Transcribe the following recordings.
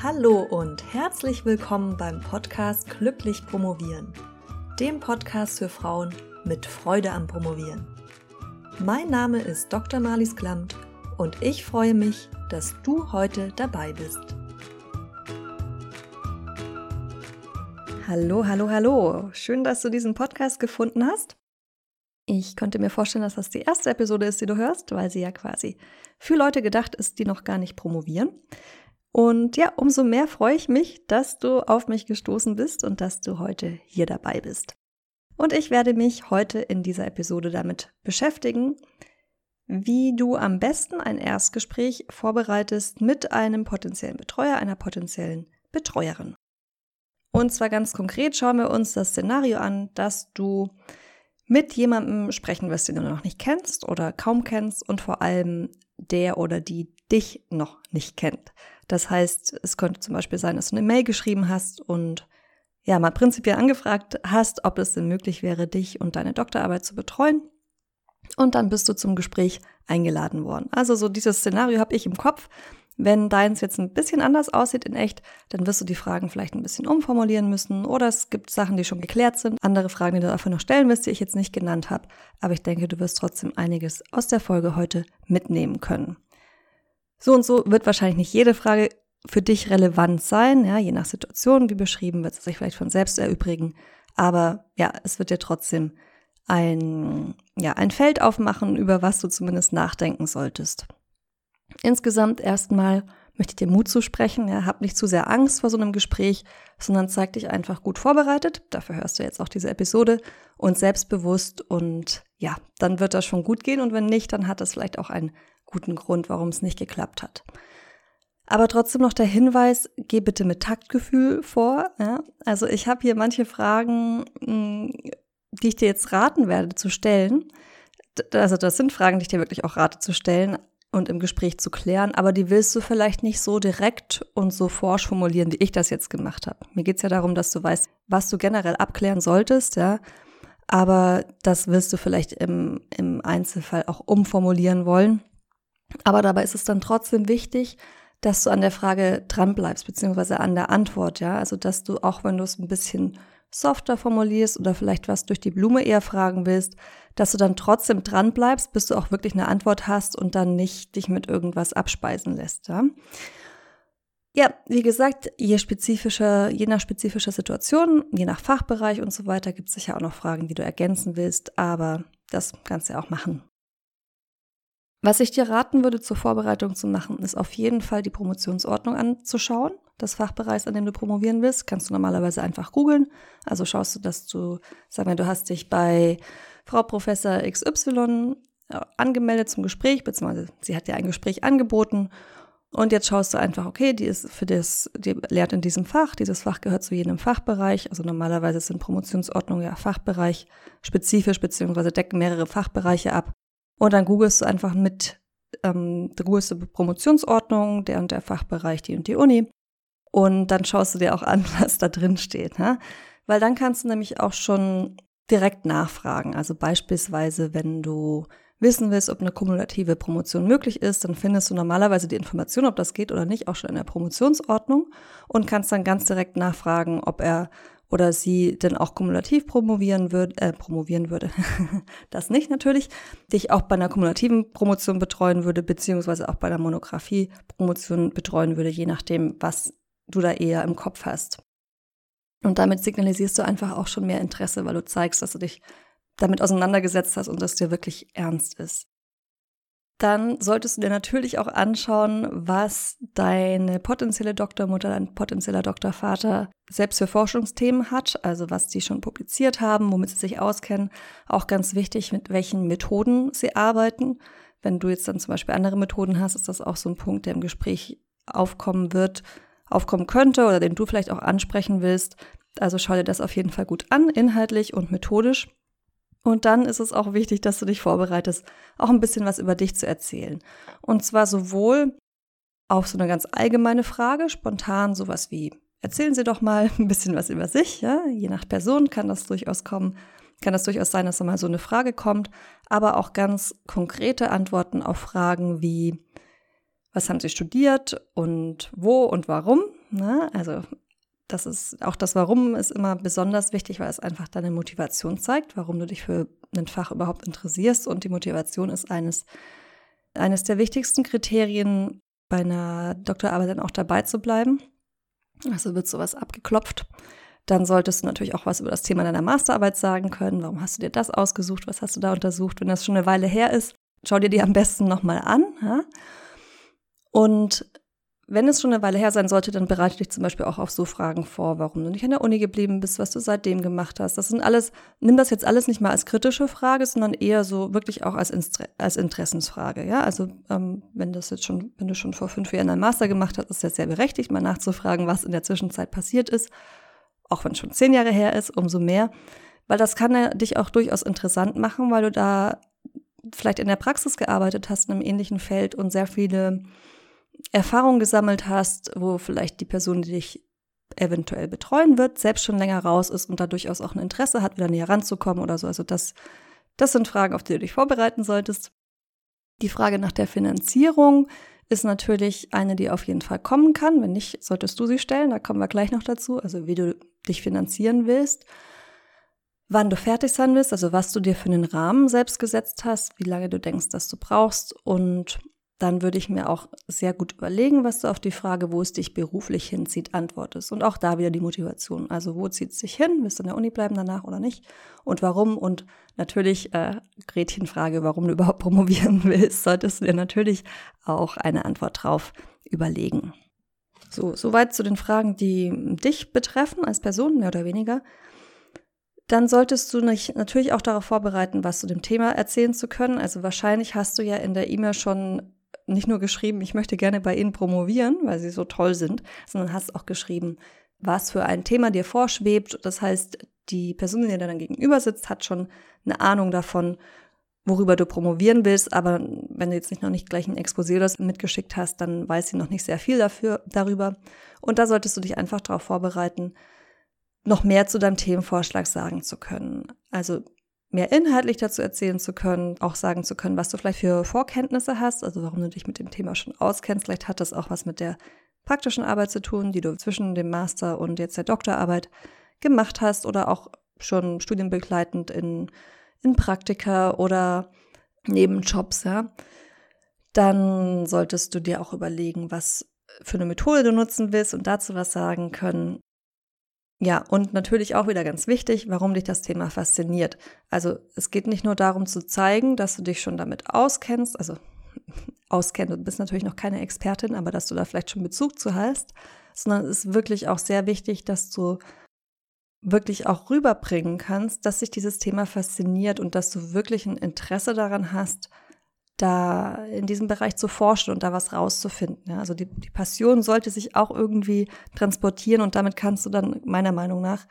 Hallo und herzlich willkommen beim Podcast Glücklich Promovieren, dem Podcast für Frauen mit Freude am Promovieren. Mein Name ist Dr. Marlies Klamt und ich freue mich, dass du heute dabei bist. Hallo, hallo, hallo. Schön, dass du diesen Podcast gefunden hast. Ich könnte mir vorstellen, dass das die erste Episode ist, die du hörst, weil sie ja quasi für Leute gedacht ist, die noch gar nicht promovieren. Und ja, umso mehr freue ich mich, dass du auf mich gestoßen bist und dass du heute hier dabei bist. Und ich werde mich heute in dieser Episode damit beschäftigen, wie du am besten ein Erstgespräch vorbereitest mit einem potenziellen Betreuer, einer potenziellen Betreuerin. Und zwar ganz konkret schauen wir uns das Szenario an, dass du mit jemandem sprechen wirst, den du noch nicht kennst oder kaum kennst und vor allem der oder die dich noch nicht kennt. Das heißt, es könnte zum Beispiel sein, dass du eine Mail geschrieben hast und ja, mal prinzipiell angefragt hast, ob es denn möglich wäre, dich und deine Doktorarbeit zu betreuen. Und dann bist du zum Gespräch eingeladen worden. Also so dieses Szenario habe ich im Kopf. Wenn deins jetzt ein bisschen anders aussieht in echt, dann wirst du die Fragen vielleicht ein bisschen umformulieren müssen oder es gibt Sachen, die schon geklärt sind, andere Fragen, die du dafür noch stellen wirst, die ich jetzt nicht genannt habe. Aber ich denke, du wirst trotzdem einiges aus der Folge heute mitnehmen können. So und so wird wahrscheinlich nicht jede Frage für dich relevant sein, ja, je nach Situation, wie beschrieben, wird es sich vielleicht von selbst erübrigen. Aber ja, es wird dir trotzdem ein, ja, ein Feld aufmachen, über was du zumindest nachdenken solltest. Insgesamt erstmal möchte ich dir Mut zusprechen. Ja, hab nicht zu sehr Angst vor so einem Gespräch, sondern zeig dich einfach gut vorbereitet. Dafür hörst du jetzt auch diese Episode und selbstbewusst und ja, dann wird das schon gut gehen und wenn nicht, dann hat das vielleicht auch einen guten Grund, warum es nicht geklappt hat. Aber trotzdem noch der Hinweis, geh bitte mit Taktgefühl vor. Ja? Also ich habe hier manche Fragen, hm, die ich dir jetzt raten werde zu stellen. Also das sind Fragen, die ich dir wirklich auch rate zu stellen und im Gespräch zu klären, aber die willst du vielleicht nicht so direkt und so forsch formulieren, wie ich das jetzt gemacht habe. Mir geht es ja darum, dass du weißt, was du generell abklären solltest, ja. Aber das willst du vielleicht im, im Einzelfall auch umformulieren wollen. Aber dabei ist es dann trotzdem wichtig, dass du an der Frage dranbleibst, beziehungsweise an der Antwort, ja. Also, dass du auch, wenn du es ein bisschen softer formulierst oder vielleicht was durch die Blume eher fragen willst, dass du dann trotzdem dranbleibst, bis du auch wirklich eine Antwort hast und dann nicht dich mit irgendwas abspeisen lässt, ja. Ja, wie gesagt, je spezifischer, je nach spezifischer Situation, je nach Fachbereich und so weiter, gibt es sicher auch noch Fragen, die du ergänzen willst, aber das kannst du ja auch machen. Was ich dir raten würde, zur Vorbereitung zu machen, ist auf jeden Fall die Promotionsordnung anzuschauen. Das Fachbereich, an dem du promovieren willst, kannst du normalerweise einfach googeln. Also schaust du, dass du, sag mal, du hast dich bei Frau Professor XY äh, angemeldet zum Gespräch, beziehungsweise sie hat dir ein Gespräch angeboten. Und jetzt schaust du einfach, okay, die ist für das, die lehrt in diesem Fach, dieses Fach gehört zu jenem Fachbereich. Also normalerweise sind Promotionsordnungen ja Fachbereich spezifisch, beziehungsweise decken mehrere Fachbereiche ab. Und dann googelst du einfach mit, ähm, googelst du Promotionsordnung, der und der Fachbereich, die und die Uni. Und dann schaust du dir auch an, was da drin steht. Ne? Weil dann kannst du nämlich auch schon direkt nachfragen. Also beispielsweise, wenn du wissen willst, ob eine kumulative Promotion möglich ist, dann findest du normalerweise die Information, ob das geht oder nicht, auch schon in der Promotionsordnung und kannst dann ganz direkt nachfragen, ob er oder sie denn auch kumulativ promovieren würde, äh, promovieren würde, das nicht natürlich, dich auch bei einer kumulativen Promotion betreuen würde, beziehungsweise auch bei einer Monographie-Promotion betreuen würde, je nachdem, was du da eher im Kopf hast. Und damit signalisierst du einfach auch schon mehr Interesse, weil du zeigst, dass du dich damit auseinandergesetzt hast und dass dir wirklich ernst ist dann solltest du dir natürlich auch anschauen, was deine potenzielle Doktormutter, dein potenzieller Doktorvater selbst für Forschungsthemen hat, also was die schon publiziert haben, womit sie sich auskennen. Auch ganz wichtig, mit welchen Methoden sie arbeiten. Wenn du jetzt dann zum Beispiel andere Methoden hast, ist das auch so ein Punkt, der im Gespräch aufkommen wird, aufkommen könnte oder den du vielleicht auch ansprechen willst. Also schau dir das auf jeden Fall gut an, inhaltlich und methodisch. Und dann ist es auch wichtig, dass du dich vorbereitest, auch ein bisschen was über dich zu erzählen. Und zwar sowohl auf so eine ganz allgemeine Frage, spontan sowas wie, erzählen Sie doch mal ein bisschen was über sich, ja? Je nach Person kann das durchaus kommen, kann das durchaus sein, dass da mal so eine Frage kommt, aber auch ganz konkrete Antworten auf Fragen wie, was haben Sie studiert und wo und warum? Ne? Also das ist auch das Warum ist immer besonders wichtig, weil es einfach deine Motivation zeigt, warum du dich für ein Fach überhaupt interessierst. Und die Motivation ist eines, eines der wichtigsten Kriterien, bei einer Doktorarbeit dann auch dabei zu bleiben. Also wird sowas abgeklopft. Dann solltest du natürlich auch was über das Thema deiner Masterarbeit sagen können. Warum hast du dir das ausgesucht? Was hast du da untersucht? Wenn das schon eine Weile her ist, schau dir die am besten nochmal an. Ja? Und wenn es schon eine Weile her sein sollte, dann bereite dich zum Beispiel auch auf so Fragen vor, warum du nicht an der Uni geblieben bist, was du seitdem gemacht hast. Das sind alles, nimm das jetzt alles nicht mal als kritische Frage, sondern eher so wirklich auch als, als Interessensfrage. Ja, also ähm, wenn das jetzt schon, wenn du schon vor fünf Jahren einen Master gemacht hast, ist das sehr berechtigt, mal nachzufragen, was in der Zwischenzeit passiert ist. Auch wenn es schon zehn Jahre her ist, umso mehr. Weil das kann dich auch durchaus interessant machen, weil du da vielleicht in der Praxis gearbeitet hast in einem ähnlichen Feld und sehr viele Erfahrung gesammelt hast, wo vielleicht die Person, die dich eventuell betreuen wird, selbst schon länger raus ist und da durchaus auch ein Interesse hat, wieder näher ranzukommen oder so. Also das, das sind Fragen, auf die du dich vorbereiten solltest. Die Frage nach der Finanzierung ist natürlich eine, die auf jeden Fall kommen kann. Wenn nicht, solltest du sie stellen. Da kommen wir gleich noch dazu. Also wie du dich finanzieren willst, wann du fertig sein willst, also was du dir für einen Rahmen selbst gesetzt hast, wie lange du denkst, dass du brauchst und dann würde ich mir auch sehr gut überlegen, was du auf die Frage, wo es dich beruflich hinzieht, antwortest. Und auch da wieder die Motivation. Also wo zieht es dich hin? Willst du in der Uni bleiben danach oder nicht? Und warum? Und natürlich äh, Gretchenfrage, warum du überhaupt promovieren willst, solltest du dir natürlich auch eine Antwort drauf überlegen. So, soweit zu den Fragen, die dich betreffen als Person, mehr oder weniger. Dann solltest du dich natürlich auch darauf vorbereiten, was zu dem Thema erzählen zu können. Also wahrscheinlich hast du ja in der E-Mail schon nicht nur geschrieben, ich möchte gerne bei Ihnen promovieren, weil Sie so toll sind, sondern hast auch geschrieben, was für ein Thema dir vorschwebt. Das heißt, die Person, die dir dann gegenüber sitzt, hat schon eine Ahnung davon, worüber du promovieren willst, aber wenn du jetzt nicht noch nicht gleich ein Exposé das mitgeschickt hast, dann weiß sie noch nicht sehr viel dafür, darüber. Und da solltest du dich einfach darauf vorbereiten, noch mehr zu deinem Themenvorschlag sagen zu können. Also mehr inhaltlich dazu erzählen zu können, auch sagen zu können, was du vielleicht für Vorkenntnisse hast, also warum du dich mit dem Thema schon auskennst. Vielleicht hat das auch was mit der praktischen Arbeit zu tun, die du zwischen dem Master und jetzt der Doktorarbeit gemacht hast oder auch schon studienbegleitend in, in Praktika oder Nebenjobs, ja. Dann solltest du dir auch überlegen, was für eine Methode du nutzen willst und dazu was sagen können. Ja, und natürlich auch wieder ganz wichtig, warum dich das Thema fasziniert. Also es geht nicht nur darum zu zeigen, dass du dich schon damit auskennst, also auskennst, du bist natürlich noch keine Expertin, aber dass du da vielleicht schon Bezug zu hast, sondern es ist wirklich auch sehr wichtig, dass du wirklich auch rüberbringen kannst, dass sich dieses Thema fasziniert und dass du wirklich ein Interesse daran hast, da in diesem Bereich zu forschen und da was rauszufinden. Also die, die Passion sollte sich auch irgendwie transportieren und damit kannst du dann meiner Meinung nach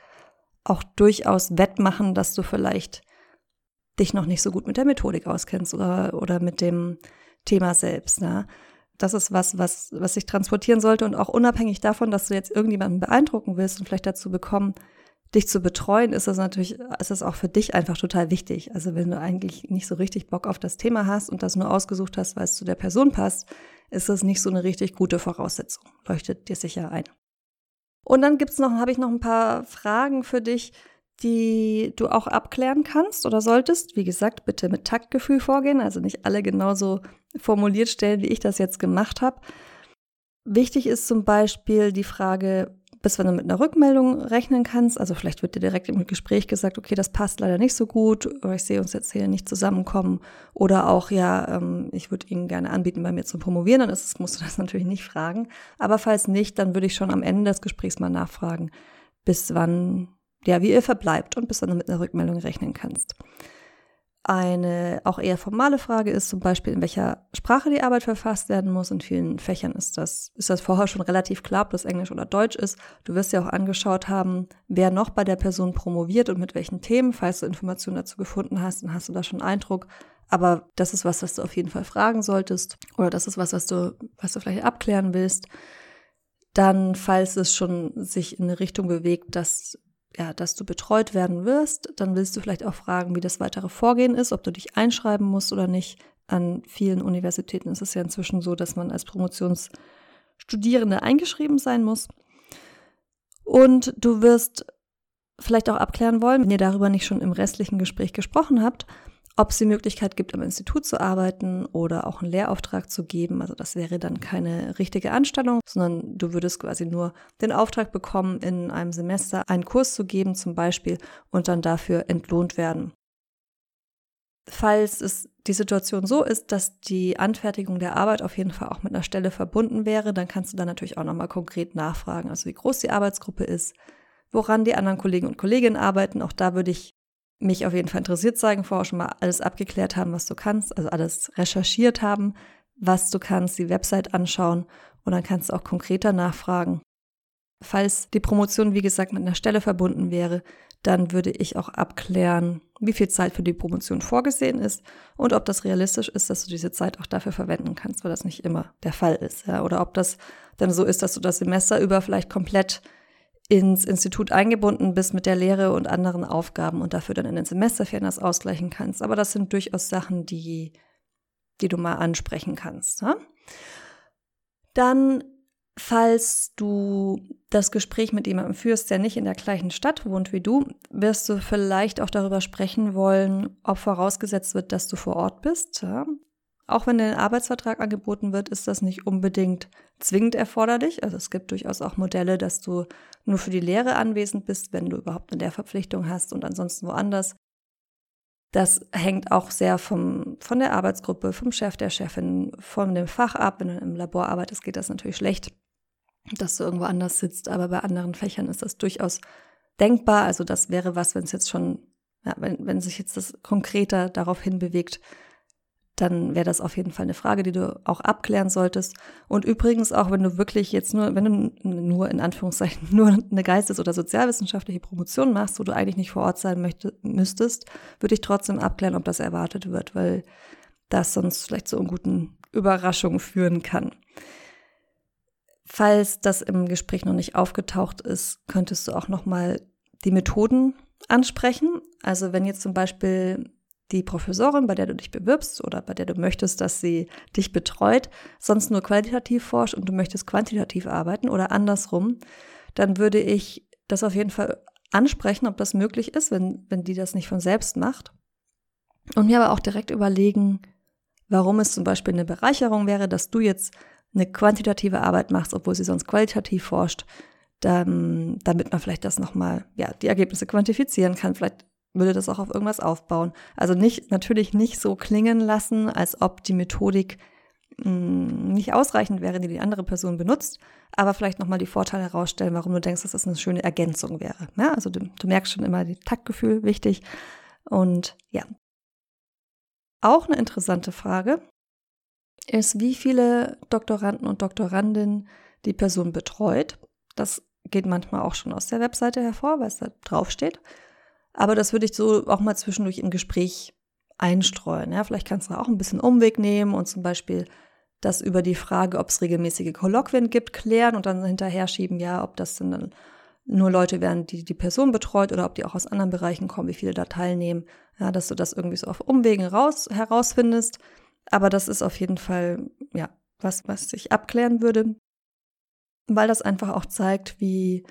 auch durchaus wettmachen, dass du vielleicht dich noch nicht so gut mit der Methodik auskennst oder, oder mit dem Thema selbst. Ja. Das ist was, was, was sich transportieren sollte und auch unabhängig davon, dass du jetzt irgendjemanden beeindrucken willst und vielleicht dazu bekommen, dich zu betreuen, ist das natürlich, ist das auch für dich einfach total wichtig. Also wenn du eigentlich nicht so richtig Bock auf das Thema hast und das nur ausgesucht hast, weil es zu der Person passt, ist das nicht so eine richtig gute Voraussetzung. Leuchtet dir sicher ein. Und dann gibt's noch, habe ich noch ein paar Fragen für dich, die du auch abklären kannst oder solltest. Wie gesagt, bitte mit Taktgefühl vorgehen, also nicht alle genauso formuliert stellen, wie ich das jetzt gemacht habe. Wichtig ist zum Beispiel die Frage, bis wenn du mit einer Rückmeldung rechnen kannst. Also vielleicht wird dir direkt im Gespräch gesagt, okay, das passt leider nicht so gut oder ich sehe uns jetzt hier nicht zusammenkommen. Oder auch, ja, ähm, ich würde Ihnen gerne anbieten, bei mir zu promovieren. Dann ist musst du das natürlich nicht fragen. Aber falls nicht, dann würde ich schon am Ende des Gesprächs mal nachfragen, bis wann, ja, wie ihr verbleibt und bis dann du mit einer Rückmeldung rechnen kannst. Eine auch eher formale Frage ist zum Beispiel, in welcher Sprache die Arbeit verfasst werden muss. In vielen Fächern ist das, ist das vorher schon relativ klar, ob das Englisch oder Deutsch ist. Du wirst ja auch angeschaut haben, wer noch bei der Person promoviert und mit welchen Themen. Falls du Informationen dazu gefunden hast, dann hast du da schon Eindruck. Aber das ist was, was du auf jeden Fall fragen solltest. Oder das ist was, was du, was du vielleicht abklären willst. Dann, falls es schon sich in eine Richtung bewegt, dass ja, dass du betreut werden wirst, dann willst du vielleicht auch fragen, wie das weitere Vorgehen ist, ob du dich einschreiben musst oder nicht. An vielen Universitäten ist es ja inzwischen so, dass man als Promotionsstudierende eingeschrieben sein muss. Und du wirst vielleicht auch abklären wollen, wenn ihr darüber nicht schon im restlichen Gespräch gesprochen habt, ob es die Möglichkeit gibt, am Institut zu arbeiten oder auch einen Lehrauftrag zu geben. Also das wäre dann keine richtige Anstellung, sondern du würdest quasi nur den Auftrag bekommen, in einem Semester einen Kurs zu geben zum Beispiel und dann dafür entlohnt werden. Falls es die Situation so ist, dass die Anfertigung der Arbeit auf jeden Fall auch mit einer Stelle verbunden wäre, dann kannst du dann natürlich auch nochmal konkret nachfragen, also wie groß die Arbeitsgruppe ist, woran die anderen Kollegen und Kolleginnen arbeiten. Auch da würde ich mich auf jeden Fall interessiert zeigen, vorher schon mal alles abgeklärt haben, was du kannst, also alles recherchiert haben, was du kannst, die Website anschauen und dann kannst du auch konkreter nachfragen. Falls die Promotion, wie gesagt, mit einer Stelle verbunden wäre, dann würde ich auch abklären, wie viel Zeit für die Promotion vorgesehen ist und ob das realistisch ist, dass du diese Zeit auch dafür verwenden kannst, weil das nicht immer der Fall ist. Ja? Oder ob das dann so ist, dass du das Semester über vielleicht komplett ins Institut eingebunden bist mit der Lehre und anderen Aufgaben und dafür dann in den Semesterferien das ausgleichen kannst. Aber das sind durchaus Sachen, die, die du mal ansprechen kannst. Ja? Dann, falls du das Gespräch mit jemandem führst, der nicht in der gleichen Stadt wohnt wie du, wirst du vielleicht auch darüber sprechen wollen, ob vorausgesetzt wird, dass du vor Ort bist. Ja? Auch wenn der Arbeitsvertrag angeboten wird, ist das nicht unbedingt zwingend erforderlich. Also es gibt durchaus auch Modelle, dass du nur für die Lehre anwesend bist, wenn du überhaupt eine Lehrverpflichtung hast und ansonsten woanders. Das hängt auch sehr vom, von der Arbeitsgruppe, vom Chef, der Chefin, von dem Fach ab. Wenn du im Labor arbeitest, geht das natürlich schlecht, dass du irgendwo anders sitzt. Aber bei anderen Fächern ist das durchaus denkbar. Also das wäre was, wenn es jetzt schon, ja, wenn, wenn sich jetzt das konkreter darauf hinbewegt, dann wäre das auf jeden Fall eine Frage, die du auch abklären solltest. Und übrigens auch, wenn du wirklich jetzt nur, wenn du nur in Anführungszeichen nur eine geistes- oder sozialwissenschaftliche Promotion machst, wo du eigentlich nicht vor Ort sein möchte, müsstest, würde ich trotzdem abklären, ob das erwartet wird, weil das sonst vielleicht zu unguten Überraschungen führen kann. Falls das im Gespräch noch nicht aufgetaucht ist, könntest du auch nochmal die Methoden ansprechen. Also wenn jetzt zum Beispiel die Professorin, bei der du dich bewirbst oder bei der du möchtest, dass sie dich betreut, sonst nur qualitativ forscht und du möchtest quantitativ arbeiten oder andersrum, dann würde ich das auf jeden Fall ansprechen, ob das möglich ist, wenn, wenn die das nicht von selbst macht. Und mir aber auch direkt überlegen, warum es zum Beispiel eine Bereicherung wäre, dass du jetzt eine quantitative Arbeit machst, obwohl sie sonst qualitativ forscht, dann, damit man vielleicht das nochmal, ja, die Ergebnisse quantifizieren kann. Vielleicht würde das auch auf irgendwas aufbauen. Also nicht, natürlich nicht so klingen lassen, als ob die Methodik mh, hm, nicht ausreichend wäre, die die andere Person benutzt, aber vielleicht nochmal die Vorteile herausstellen, warum du denkst, dass das eine schöne Ergänzung wäre. Ja, also du, du merkst schon immer, die Taktgefühl wichtig. Und ja. Auch eine interessante Frage ist, wie viele Doktoranden und Doktorandinnen die Person betreut. Das geht manchmal auch schon aus der Webseite hervor, weil es da draufsteht. Aber das würde ich so auch mal zwischendurch im Gespräch einstreuen. Ja, vielleicht kannst du auch ein bisschen Umweg nehmen und zum Beispiel das über die Frage, ob es regelmäßige Kolloquien gibt, klären und dann hinterher schieben, ja, ob das dann nur Leute wären, die die Person betreut oder ob die auch aus anderen Bereichen kommen, wie viele da teilnehmen. Ja, dass du das irgendwie so auf Umwegen raus, herausfindest. Aber das ist auf jeden Fall, ja, was, was ich abklären würde, weil das einfach auch zeigt, wie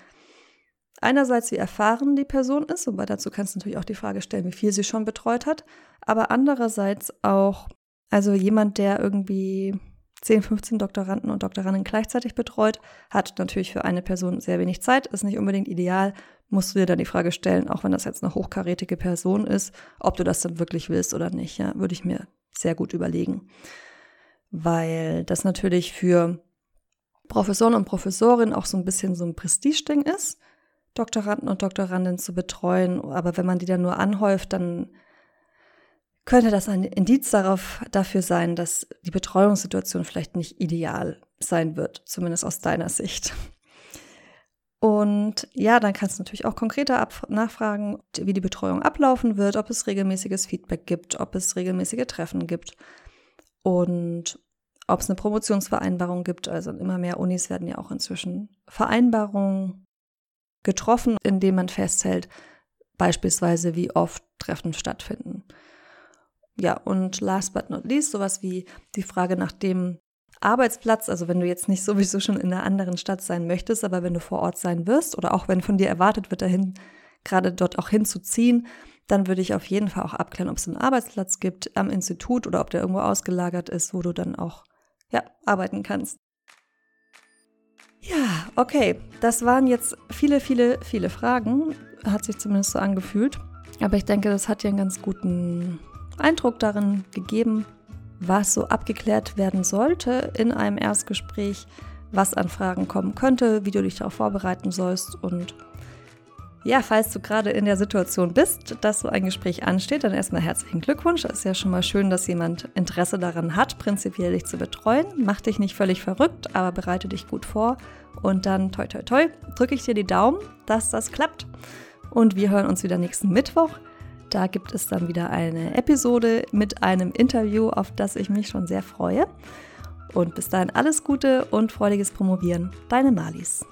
Einerseits, wie erfahren die Person ist, wobei dazu kannst du natürlich auch die Frage stellen, wie viel sie schon betreut hat, aber andererseits auch, also jemand, der irgendwie 10, 15 Doktoranden und Doktoranden gleichzeitig betreut, hat natürlich für eine Person sehr wenig Zeit, ist nicht unbedingt ideal, musst du dir dann die Frage stellen, auch wenn das jetzt eine hochkarätige Person ist, ob du das dann wirklich willst oder nicht, ja, würde ich mir sehr gut überlegen. Weil das natürlich für Professoren und Professorinnen auch so ein bisschen so ein Prestigeding ist. Doktoranden und Doktorandinnen zu betreuen. Aber wenn man die dann nur anhäuft, dann könnte das ein Indiz darauf, dafür sein, dass die Betreuungssituation vielleicht nicht ideal sein wird, zumindest aus deiner Sicht. Und ja, dann kannst du natürlich auch konkreter nachfragen, wie die Betreuung ablaufen wird, ob es regelmäßiges Feedback gibt, ob es regelmäßige Treffen gibt und ob es eine Promotionsvereinbarung gibt. Also immer mehr Unis werden ja auch inzwischen Vereinbarungen getroffen, indem man festhält, beispielsweise wie oft Treffen stattfinden. Ja, und last but not least, sowas wie die Frage nach dem, Arbeitsplatz, also wenn du jetzt nicht sowieso schon in einer anderen Stadt sein möchtest, aber wenn du vor Ort sein wirst oder auch wenn von dir erwartet wird, dahin gerade dort auch hinzuziehen, dann würde ich auf jeden Fall auch abklären, ob es einen Arbeitsplatz gibt am Institut oder ob der irgendwo ausgelagert ist, wo du dann auch ja, arbeiten kannst. Ja, okay, das waren jetzt viele, viele, viele Fragen. Hat sich zumindest so angefühlt. Aber ich denke, das hat dir einen ganz guten Eindruck darin gegeben, was so abgeklärt werden sollte in einem Erstgespräch, was an Fragen kommen könnte, wie du dich darauf vorbereiten sollst und ja, falls du gerade in der Situation bist, dass so ein Gespräch ansteht, dann erstmal herzlichen Glückwunsch. Es ist ja schon mal schön, dass jemand Interesse daran hat, prinzipiell dich zu betreuen. Mach dich nicht völlig verrückt, aber bereite dich gut vor. Und dann, toi, toi, toi, drücke ich dir die Daumen, dass das klappt. Und wir hören uns wieder nächsten Mittwoch. Da gibt es dann wieder eine Episode mit einem Interview, auf das ich mich schon sehr freue. Und bis dahin alles Gute und freudiges Promovieren. Deine Malis.